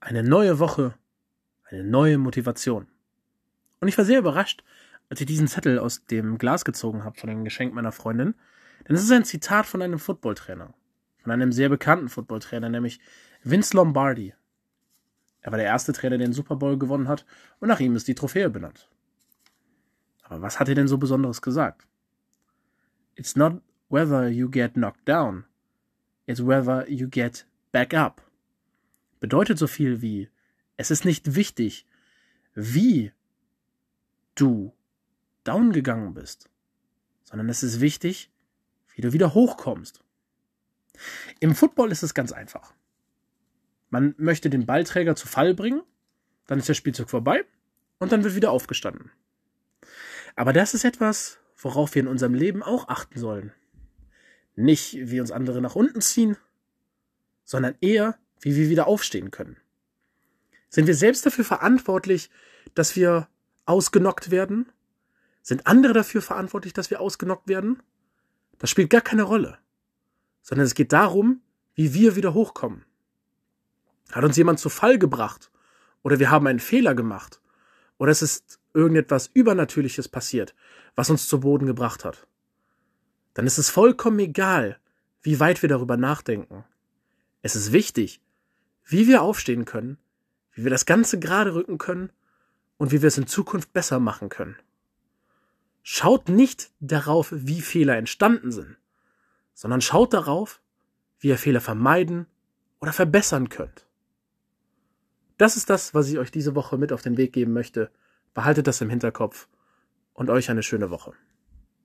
Eine neue Woche, eine neue Motivation. Und ich war sehr überrascht, als ich diesen Zettel aus dem Glas gezogen habe von dem Geschenk meiner Freundin. Denn es ist ein Zitat von einem Footballtrainer. Von einem sehr bekannten Footballtrainer, nämlich Vince Lombardi. Er war der erste Trainer, der den Super Bowl gewonnen hat, und nach ihm ist die Trophäe benannt. Aber was hat er denn so Besonderes gesagt? It's not whether you get knocked down, it's whether you get back up bedeutet so viel wie, es ist nicht wichtig, wie du down gegangen bist, sondern es ist wichtig, wie du wieder hochkommst. Im Football ist es ganz einfach. Man möchte den Ballträger zu Fall bringen, dann ist der Spielzug vorbei und dann wird wieder aufgestanden. Aber das ist etwas, worauf wir in unserem Leben auch achten sollen. Nicht, wie uns andere nach unten ziehen, sondern eher, wie wir wieder aufstehen können. Sind wir selbst dafür verantwortlich, dass wir ausgenockt werden? Sind andere dafür verantwortlich, dass wir ausgenockt werden? Das spielt gar keine Rolle. Sondern es geht darum, wie wir wieder hochkommen. Hat uns jemand zu Fall gebracht? Oder wir haben einen Fehler gemacht? Oder es ist irgendetwas Übernatürliches passiert, was uns zu Boden gebracht hat? Dann ist es vollkommen egal, wie weit wir darüber nachdenken. Es ist wichtig, wie wir aufstehen können, wie wir das Ganze gerade rücken können und wie wir es in Zukunft besser machen können. Schaut nicht darauf, wie Fehler entstanden sind, sondern schaut darauf, wie ihr Fehler vermeiden oder verbessern könnt. Das ist das, was ich euch diese Woche mit auf den Weg geben möchte. Behaltet das im Hinterkopf und euch eine schöne Woche.